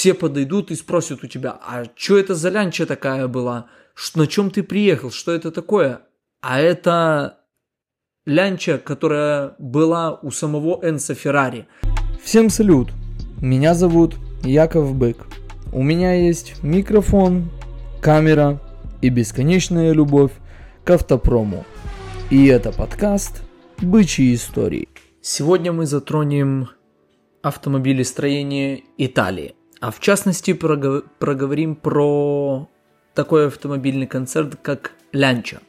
все подойдут и спросят у тебя, а что это за лянча такая была? На чем ты приехал? Что это такое? А это лянча, которая была у самого Энса Феррари. Всем салют! Меня зовут Яков Бык. У меня есть микрофон, камера и бесконечная любовь к автопрому. И это подкаст «Бычьи истории». Сегодня мы затронем автомобилестроение Италии. А в частности прогов- проговорим про такой автомобильный концерт, как Лянча.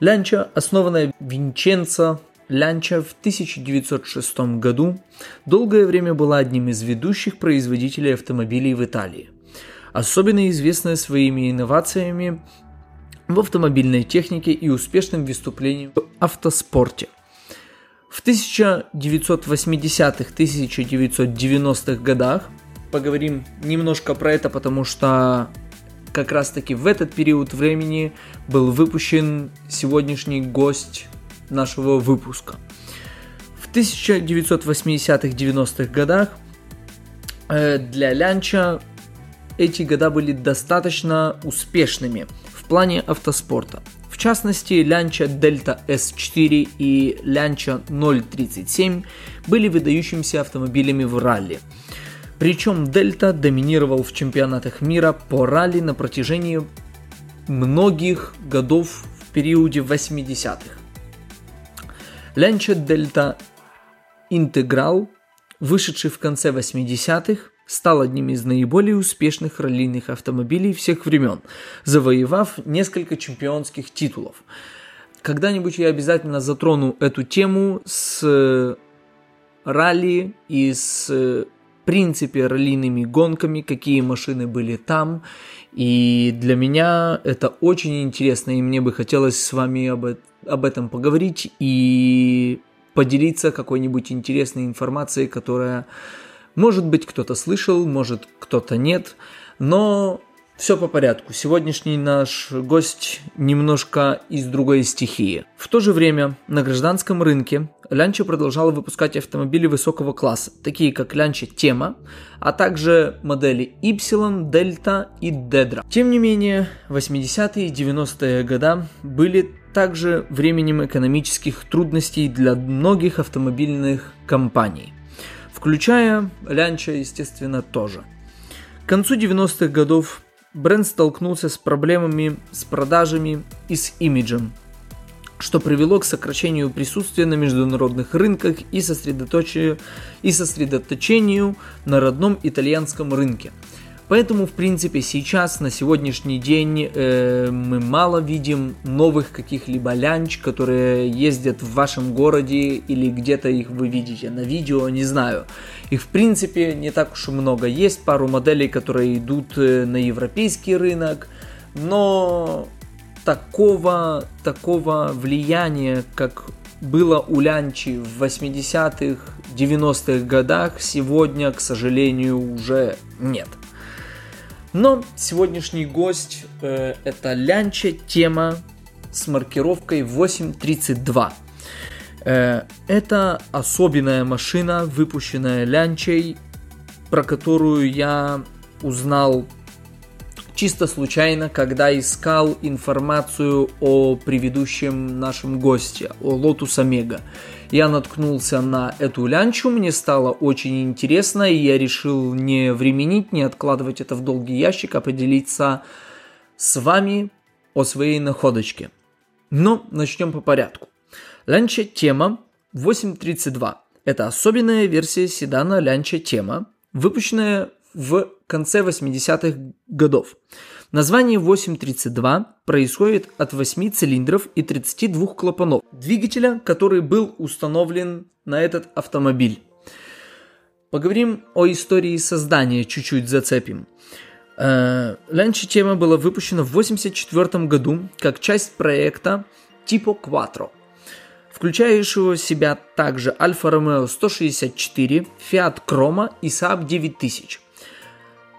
Лянча, основанная Винченцо Лянча в 1906 году, долгое время была одним из ведущих производителей автомобилей в Италии. Особенно известная своими инновациями в автомобильной технике и успешным выступлением в автоспорте. В 1980-1990-х годах поговорим немножко про это, потому что как раз таки в этот период времени был выпущен сегодняшний гость нашего выпуска. В 1980-90-х годах э, для Лянча эти года были достаточно успешными в плане автоспорта. В частности, Лянча Delta S4 и Лянча 037 были выдающимися автомобилями в ралли. Причем Дельта доминировал в чемпионатах мира по ралли на протяжении многих годов в периоде 80-х. Лянча Дельта Интеграл, вышедший в конце 80-х, стал одним из наиболее успешных раллийных автомобилей всех времен, завоевав несколько чемпионских титулов. Когда-нибудь я обязательно затрону эту тему с ралли и с в принципе раллийными гонками, какие машины были там. И для меня это очень интересно, и мне бы хотелось с вами об, об этом поговорить и поделиться какой-нибудь интересной информацией, которая, может быть, кто-то слышал, может, кто-то нет, но все по порядку. Сегодняшний наш гость немножко из другой стихии. В то же время на гражданском рынке Лянча продолжала выпускать автомобили высокого класса, такие как Лянча Тема, а также модели Y, Дельта и Дедра. Тем не менее, 80-е и 90-е годы были также временем экономических трудностей для многих автомобильных компаний, включая Лянча, естественно, тоже. К концу 90-х годов бренд столкнулся с проблемами с продажами и с имиджем, что привело к сокращению присутствия на международных рынках и сосредоточению, и сосредоточению на родном итальянском рынке. Поэтому, в принципе, сейчас, на сегодняшний день, э, мы мало видим новых каких-либо лянч, которые ездят в вашем городе или где-то их вы видите на видео, не знаю. Их, в принципе, не так уж и много. Есть пару моделей, которые идут э, на европейский рынок, но такого, такого влияния, как было у Лянчи в 80-х, 90-х годах, сегодня, к сожалению, уже нет. Но сегодняшний гость э, это Лянча тема с маркировкой 832. Э, это особенная машина, выпущенная Лянчей, про которую я узнал чисто случайно, когда искал информацию о предыдущем нашем госте, о Lotus Omega. Я наткнулся на эту лянчу, мне стало очень интересно, и я решил не временить, не откладывать это в долгий ящик, а поделиться с вами о своей находочке. Но начнем по порядку. Лянча Тема 832. Это особенная версия седана Лянча Тема, выпущенная в конце 80-х годов. Название 832 происходит от 8 цилиндров и 32 клапанов двигателя, который был установлен на этот автомобиль. Поговорим о истории создания, чуть-чуть зацепим. Лянча тема была выпущена в 1984 году как часть проекта Tipo Quattro, включающего в себя также Alfa Romeo 164, Fiat Chroma и Saab 9000.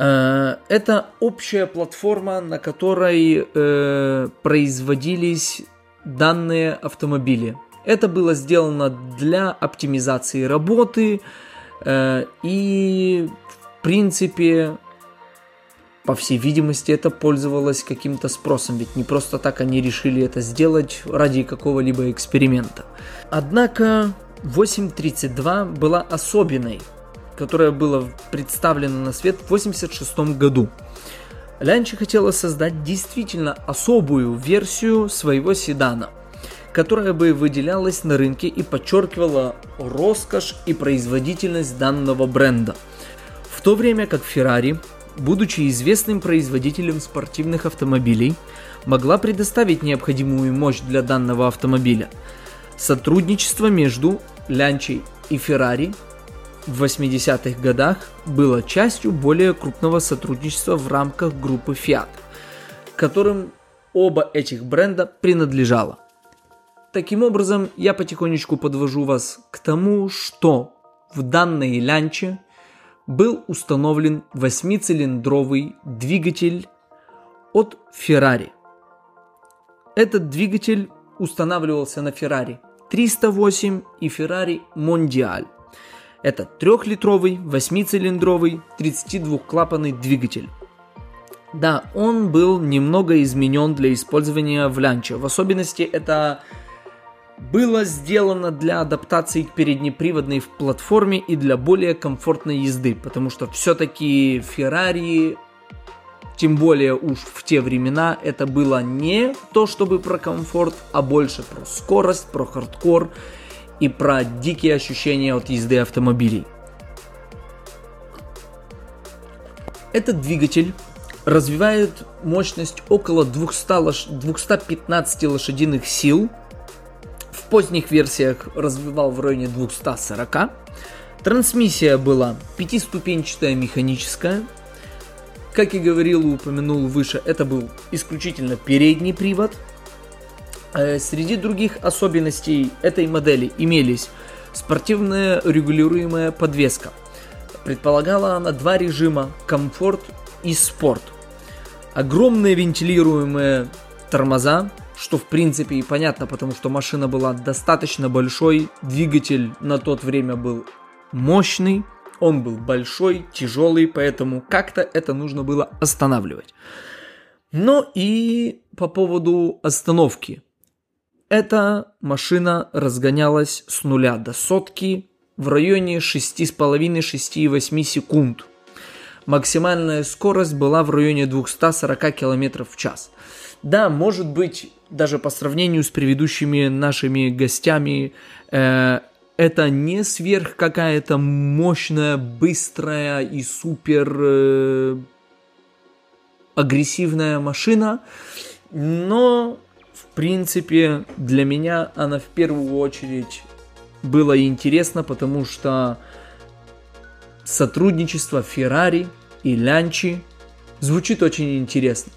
Это общая платформа, на которой э, производились данные автомобили. Это было сделано для оптимизации работы э, и, в принципе, по всей видимости, это пользовалось каким-то спросом, ведь не просто так они решили это сделать ради какого-либо эксперимента. Однако 832 была особенной, которая была представлена на свет в 86 году. Лянчи хотела создать действительно особую версию своего седана, которая бы выделялась на рынке и подчеркивала роскошь и производительность данного бренда. В то время как Ferrari будучи известным производителем спортивных автомобилей, могла предоставить необходимую мощь для данного автомобиля. Сотрудничество между Лянчей и Ferrari в 80-х годах было частью более крупного сотрудничества в рамках группы Fiat, которым оба этих бренда принадлежало. Таким образом, я потихонечку подвожу вас к тому, что в данной лянче был установлен восьмицилиндровый двигатель от Ferrari. Этот двигатель устанавливался на Ferrari 308 и Ferrari Mondial. Это трехлитровый, восьмицилиндровый, 32-клапанный двигатель. Да, он был немного изменен для использования в лянче. В особенности это было сделано для адаптации к переднеприводной в платформе и для более комфортной езды, потому что все-таки Ferrari, тем более уж в те времена, это было не то чтобы про комфорт, а больше про скорость, про хардкор и про дикие ощущения от езды автомобилей. Этот двигатель развивает мощность около 200 лош... 215 лошадиных сил – поздних версиях развивал в районе 240. Трансмиссия была пятиступенчатая механическая. Как и говорил и упомянул выше, это был исключительно передний привод. Э, среди других особенностей этой модели имелись спортивная регулируемая подвеска. Предполагала она два режима – комфорт и спорт. Огромные вентилируемые тормоза, что в принципе и понятно, потому что машина была достаточно большой, двигатель на тот время был мощный, он был большой, тяжелый, поэтому как-то это нужно было останавливать. Но и по поводу остановки. Эта машина разгонялась с нуля до сотки в районе 6,5-6,8 секунд. Максимальная скорость была в районе 240 км в час. Да, может быть, даже по сравнению с предыдущими нашими гостями, э, это не сверх какая-то мощная, быстрая и супер э, агрессивная машина, но принципе для меня она в первую очередь было интересно, потому что сотрудничество Ferrari и Лянчи звучит очень интересно.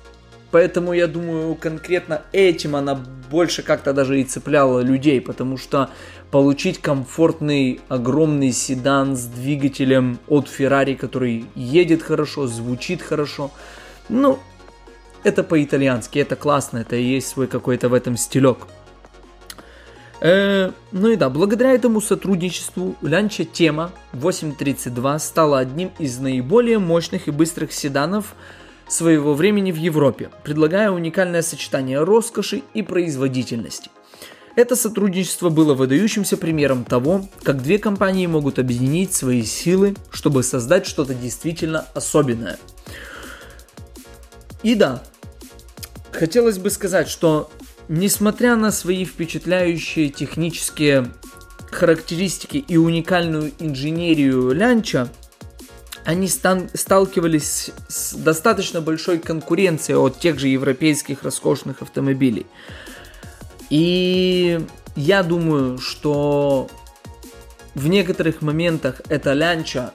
Поэтому я думаю, конкретно этим она больше как-то даже и цепляла людей, потому что получить комфортный огромный седан с двигателем от Ferrari, который едет хорошо, звучит хорошо, ну, это по-итальянски, это классно, это и есть свой какой-то в этом стилек. Э, ну и да, благодаря этому сотрудничеству Лянча Тема 832 стала одним из наиболее мощных и быстрых седанов своего времени в Европе, предлагая уникальное сочетание роскоши и производительности. Это сотрудничество было выдающимся примером того, как две компании могут объединить свои силы, чтобы создать что-то действительно особенное. И да, хотелось бы сказать, что несмотря на свои впечатляющие технические характеристики и уникальную инженерию Лянча, они стан- сталкивались с достаточно большой конкуренцией от тех же европейских роскошных автомобилей. И я думаю, что в некоторых моментах эта лянча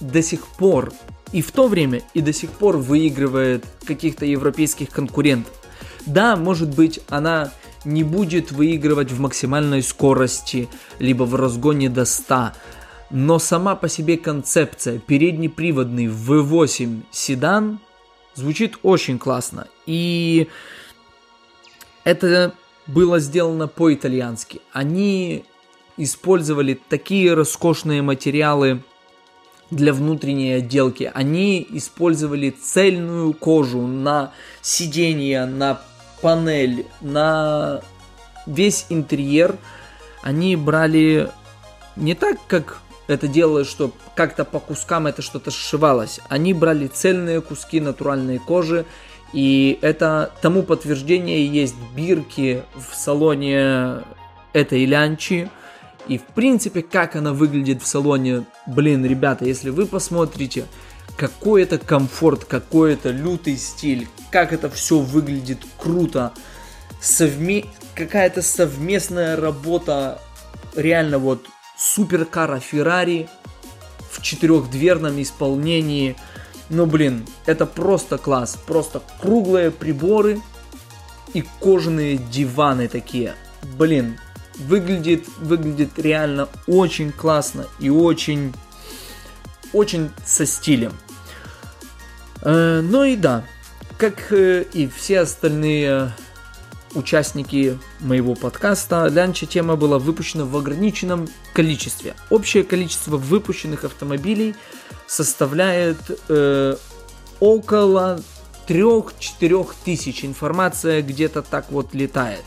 до сих пор и в то время, и до сих пор выигрывает каких-то европейских конкурентов. Да, может быть, она не будет выигрывать в максимальной скорости, либо в разгоне до 100, но сама по себе концепция переднеприводный V8 седан звучит очень классно. И это было сделано по-итальянски. Они использовали такие роскошные материалы, для внутренней отделки. Они использовали цельную кожу на сиденье, на панель, на весь интерьер. Они брали не так, как это делалось, что как-то по кускам это что-то сшивалось. Они брали цельные куски натуральной кожи, и это тому подтверждение есть бирки в салоне этой лянчи. И в принципе, как она выглядит в салоне, блин, ребята, если вы посмотрите, какой это комфорт, какой это лютый стиль, как это все выглядит круто, совме... какая-то совместная работа, реально вот суперкара Феррари в четырехдверном исполнении. Ну блин, это просто класс, просто круглые приборы и кожаные диваны такие. Блин, выглядит, выглядит реально очень классно и очень, очень со стилем. Э, ну и да, как э, и все остальные участники моего подкаста, Лянча тема была выпущена в ограниченном количестве. Общее количество выпущенных автомобилей составляет э, около 3-4 тысяч. Информация где-то так вот летает.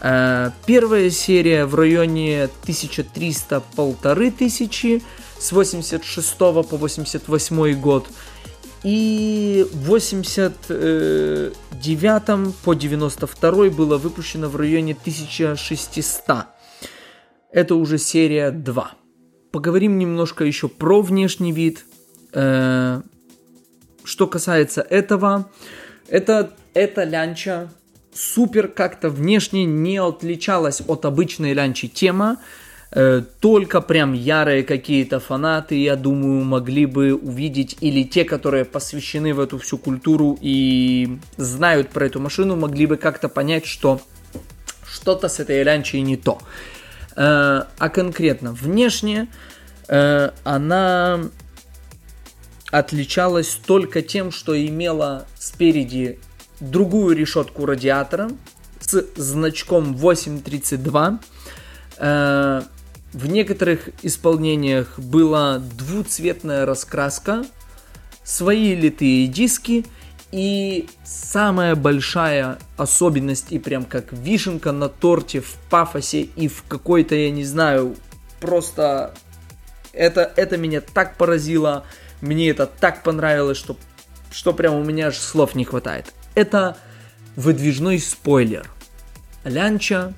Э, первая серия в районе 1300 полторы тысячи с 86 по 88 год. И в 89 по 92 было выпущено в районе 1600. Это уже серия 2. Поговорим немножко еще про внешний вид. Э, что касается этого, это, это лянча супер как-то внешне не отличалась от обычной лянчи тема. Э, только прям ярые какие-то фанаты, я думаю, могли бы увидеть, или те, которые посвящены в эту всю культуру и знают про эту машину, могли бы как-то понять, что что-то с этой лянчей не то. Э, а конкретно внешне э, она отличалась только тем, что имела спереди другую решетку радиатора с значком 832. В некоторых исполнениях была двуцветная раскраска, свои литые диски и самая большая особенность и прям как вишенка на торте в пафосе и в какой-то, я не знаю, просто это, это меня так поразило, мне это так понравилось, что, что прям у меня аж слов не хватает. Это выдвижной спойлер. Лянча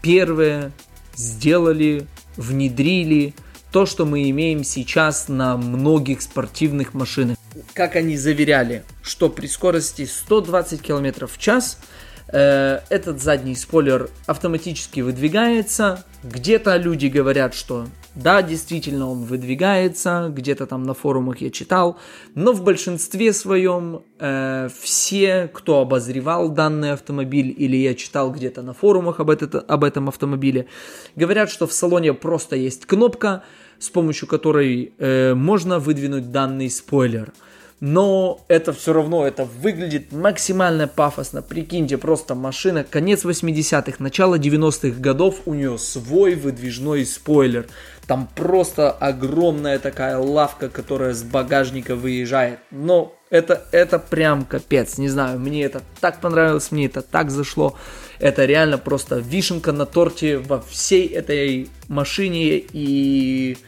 первые сделали внедрили то, что мы имеем сейчас на многих спортивных машинах. Как они заверяли, что при скорости 120 км в час э, этот задний спойлер автоматически выдвигается. Где-то люди говорят, что да, действительно он выдвигается, где-то там на форумах я читал, но в большинстве своем э, все, кто обозревал данный автомобиль, или я читал где-то на форумах об, это, об этом автомобиле, говорят, что в салоне просто есть кнопка, с помощью которой э, можно выдвинуть данный спойлер но это все равно, это выглядит максимально пафосно. Прикиньте, просто машина, конец 80-х, начало 90-х годов, у нее свой выдвижной спойлер. Там просто огромная такая лавка, которая с багажника выезжает. Но это, это прям капец, не знаю, мне это так понравилось, мне это так зашло. Это реально просто вишенка на торте во всей этой машине. И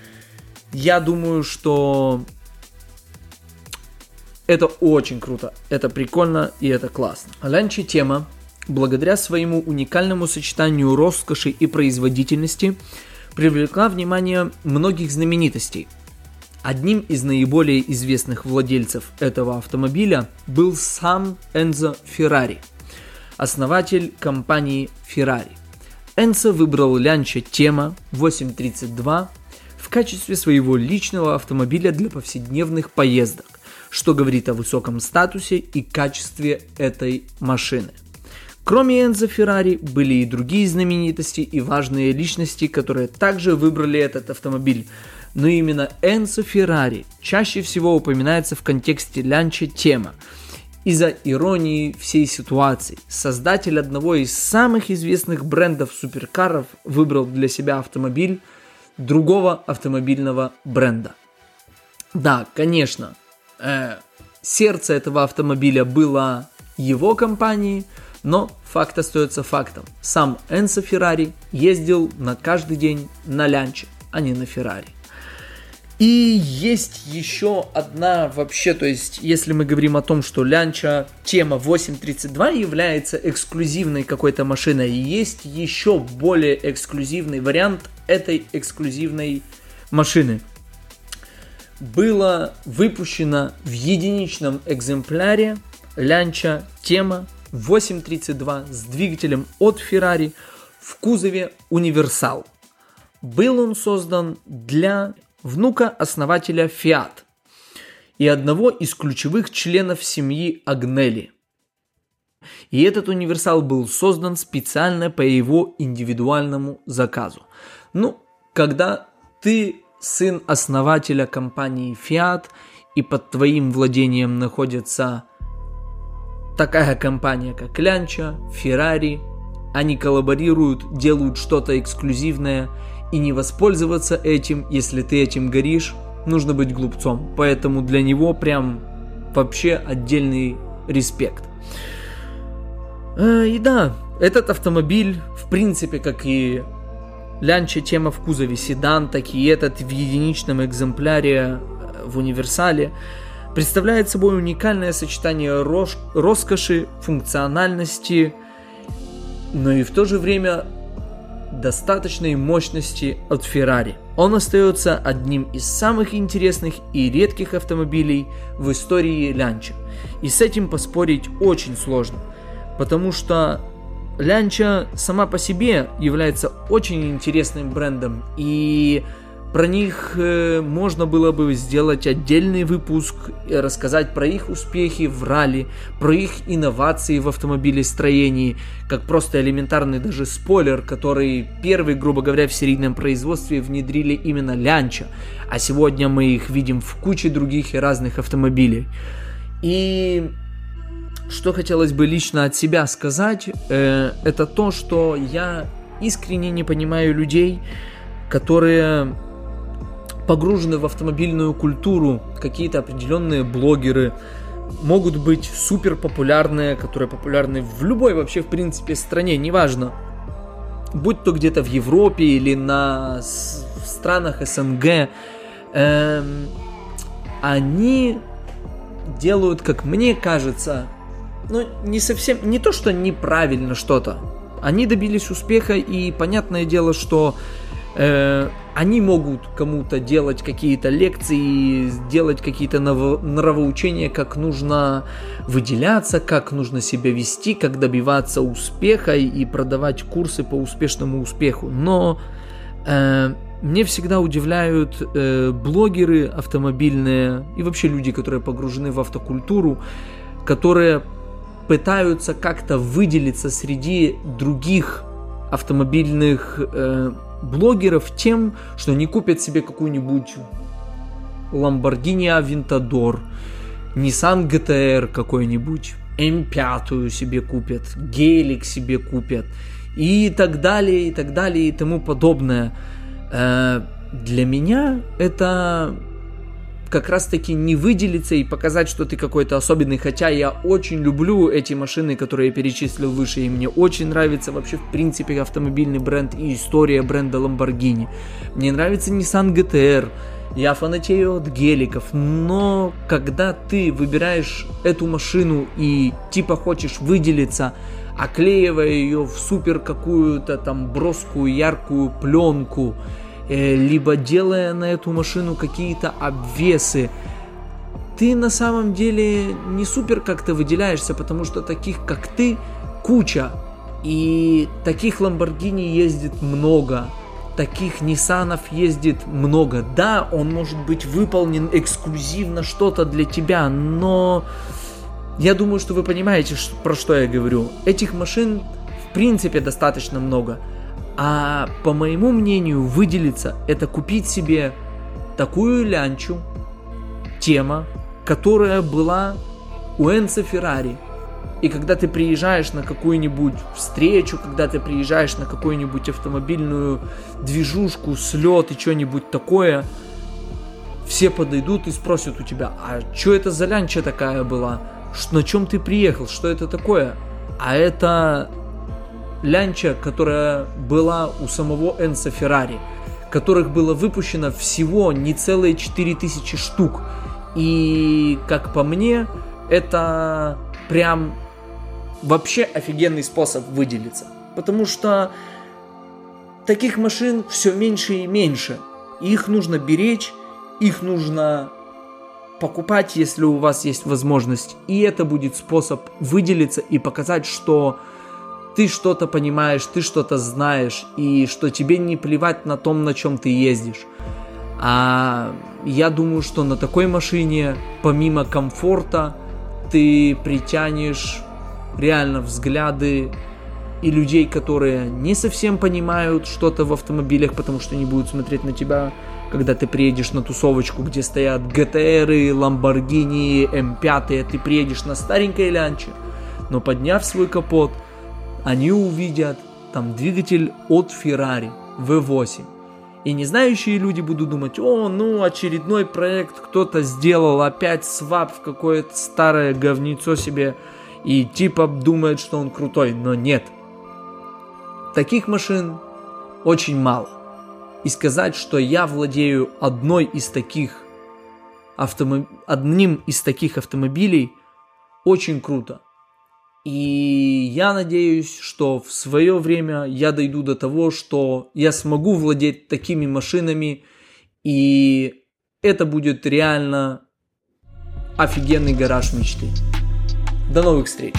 я думаю, что это очень круто, это прикольно и это классно. Ланчи тема, благодаря своему уникальному сочетанию роскоши и производительности, привлекла внимание многих знаменитостей. Одним из наиболее известных владельцев этого автомобиля был сам Энзо Феррари, основатель компании Ferrari. Энцо выбрал Лянча Тема 832 в качестве своего личного автомобиля для повседневных поездок что говорит о высоком статусе и качестве этой машины. Кроме Энзо Феррари были и другие знаменитости и важные личности, которые также выбрали этот автомобиль. Но именно Энцо Феррари чаще всего упоминается в контексте лянча тема. Из-за иронии всей ситуации, создатель одного из самых известных брендов суперкаров выбрал для себя автомобиль другого автомобильного бренда. Да, конечно, э, сердце этого автомобиля было его компании, но факт остается фактом. Сам Энсо Феррари ездил на каждый день на лянче, а не на Феррари. И есть еще одна вообще, то есть если мы говорим о том, что лянча тема 832 является эксклюзивной какой-то машиной, есть еще более эксклюзивный вариант этой эксклюзивной машины. Было выпущено в единичном экземпляре лянча тема 832 с двигателем от Ferrari в кузове универсал. Был он создан для внука основателя Fiat и одного из ключевых членов семьи Агнели. И этот универсал был создан специально по его индивидуальному заказу. Ну, когда ты сын основателя компании Fiat и под твоим владением находится такая компания, как Лянча, Ferrari, они коллаборируют, делают что-то эксклюзивное – и не воспользоваться этим, если ты этим горишь, нужно быть глупцом. Поэтому для него прям вообще отдельный респект. Э, и да, этот автомобиль, в принципе, как и Лянча тема в кузове седан, так и этот в единичном экземпляре э, в универсале, представляет собой уникальное сочетание рош- роскоши, функциональности, но и в то же время достаточной мощности от Ferrari. Он остается одним из самых интересных и редких автомобилей в истории Лянча. И с этим поспорить очень сложно, потому что Лянча сама по себе является очень интересным брендом и про них э, можно было бы сделать отдельный выпуск, рассказать про их успехи в ралли, про их инновации в автомобилестроении, как просто элементарный даже спойлер, который первый, грубо говоря, в серийном производстве внедрили именно Лянча, а сегодня мы их видим в куче других и разных автомобилей. И что хотелось бы лично от себя сказать, э, это то, что я искренне не понимаю людей, которые погружены в автомобильную культуру, какие-то определенные блогеры, могут быть супер популярные, которые популярны в любой вообще, в принципе, стране, неважно. Будь то где-то в Европе или на в странах СНГ, эм, они делают, как мне кажется, ну, не совсем, не то, что неправильно что-то. Они добились успеха, и понятное дело, что э, они могут кому-то делать какие-то лекции, делать какие-то нравоучения, как нужно выделяться, как нужно себя вести, как добиваться успеха и продавать курсы по успешному успеху. Но э, мне всегда удивляют э, блогеры автомобильные и вообще люди, которые погружены в автокультуру, которые пытаются как-то выделиться среди других автомобильных э, блогеров тем, что они купят себе какую-нибудь Lamborghini Aventador, Nissan GTR какой-нибудь, M5 себе купят, гелик себе купят и так далее, и так далее, и тому подобное. Э, для меня это как раз таки не выделиться и показать, что ты какой-то особенный, хотя я очень люблю эти машины, которые я перечислил выше, и мне очень нравится вообще в принципе автомобильный бренд и история бренда Lamborghini. Мне нравится Nissan GTR, я фанатею от геликов, но когда ты выбираешь эту машину и типа хочешь выделиться, оклеивая ее в супер какую-то там броскую яркую пленку, либо делая на эту машину какие-то обвесы, ты на самом деле не супер как-то выделяешься, потому что таких как ты куча. И таких Ламборгини ездит много, таких Ниссанов ездит много. Да, он может быть выполнен эксклюзивно что-то для тебя, но я думаю, что вы понимаете, про что я говорю. Этих машин в принципе достаточно много. А по моему мнению, выделиться это купить себе такую лянчу, тема, которая была у Энца Феррари. И когда ты приезжаешь на какую-нибудь встречу, когда ты приезжаешь на какую-нибудь автомобильную движушку, слет и что-нибудь такое, все подойдут и спросят у тебя, а что это за лянча такая была? На чем ты приехал? Что это такое? А это лянча, которая была у самого Энса Феррари, которых было выпущено всего не целые 4000 штук. И, как по мне, это прям вообще офигенный способ выделиться. Потому что таких машин все меньше и меньше. Их нужно беречь, их нужно покупать, если у вас есть возможность. И это будет способ выделиться и показать, что ты что-то понимаешь, ты что-то знаешь, и что тебе не плевать на том, на чем ты ездишь. А я думаю, что на такой машине, помимо комфорта, ты притянешь реально взгляды и людей, которые не совсем понимают что-то в автомобилях, потому что они будут смотреть на тебя, когда ты приедешь на тусовочку, где стоят Lamborghini, M5, а ты приедешь на старенькой лянче, но подняв свой капот, они увидят там двигатель от Ferrari V8. И не знающие люди будут думать, о, ну очередной проект кто-то сделал, опять свап в какое-то старое говнецо себе и типа думает, что он крутой, но нет. Таких машин очень мало. И сказать, что я владею одной из таких автомоб... одним из таких автомобилей, очень круто. И я надеюсь, что в свое время я дойду до того, что я смогу владеть такими машинами, и это будет реально офигенный гараж мечты. До новых встреч!